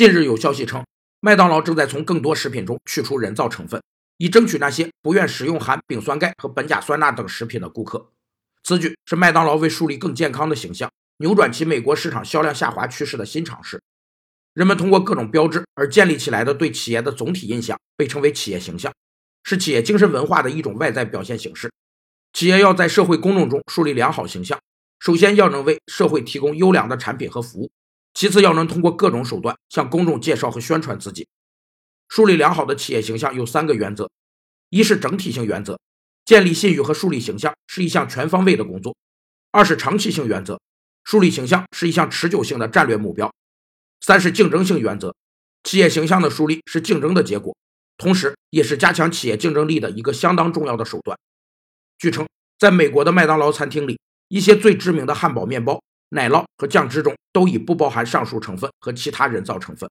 近日有消息称，麦当劳正在从更多食品中去除人造成分，以争取那些不愿使用含丙酸钙和苯甲酸钠等食品的顾客。此举是麦当劳为树立更健康的形象，扭转其美国市场销量下滑趋势的新尝试。人们通过各种标志而建立起来的对企业的总体印象，被称为企业形象，是企业精神文化的一种外在表现形式。企业要在社会公众中树立良好形象，首先要能为社会提供优良的产品和服务，其次要能通过各种手段向公众介绍和宣传自己。树立良好的企业形象有三个原则：一是整体性原则，建立信誉和树立形象是一项全方位的工作；二是长期性原则，树立形象是一项持久性的战略目标。三是竞争性原则，企业形象的树立是竞争的结果，同时也是加强企业竞争力的一个相当重要的手段。据称，在美国的麦当劳餐厅里，一些最知名的汉堡面包、奶酪和酱汁中都已不包含上述成分和其他人造成分。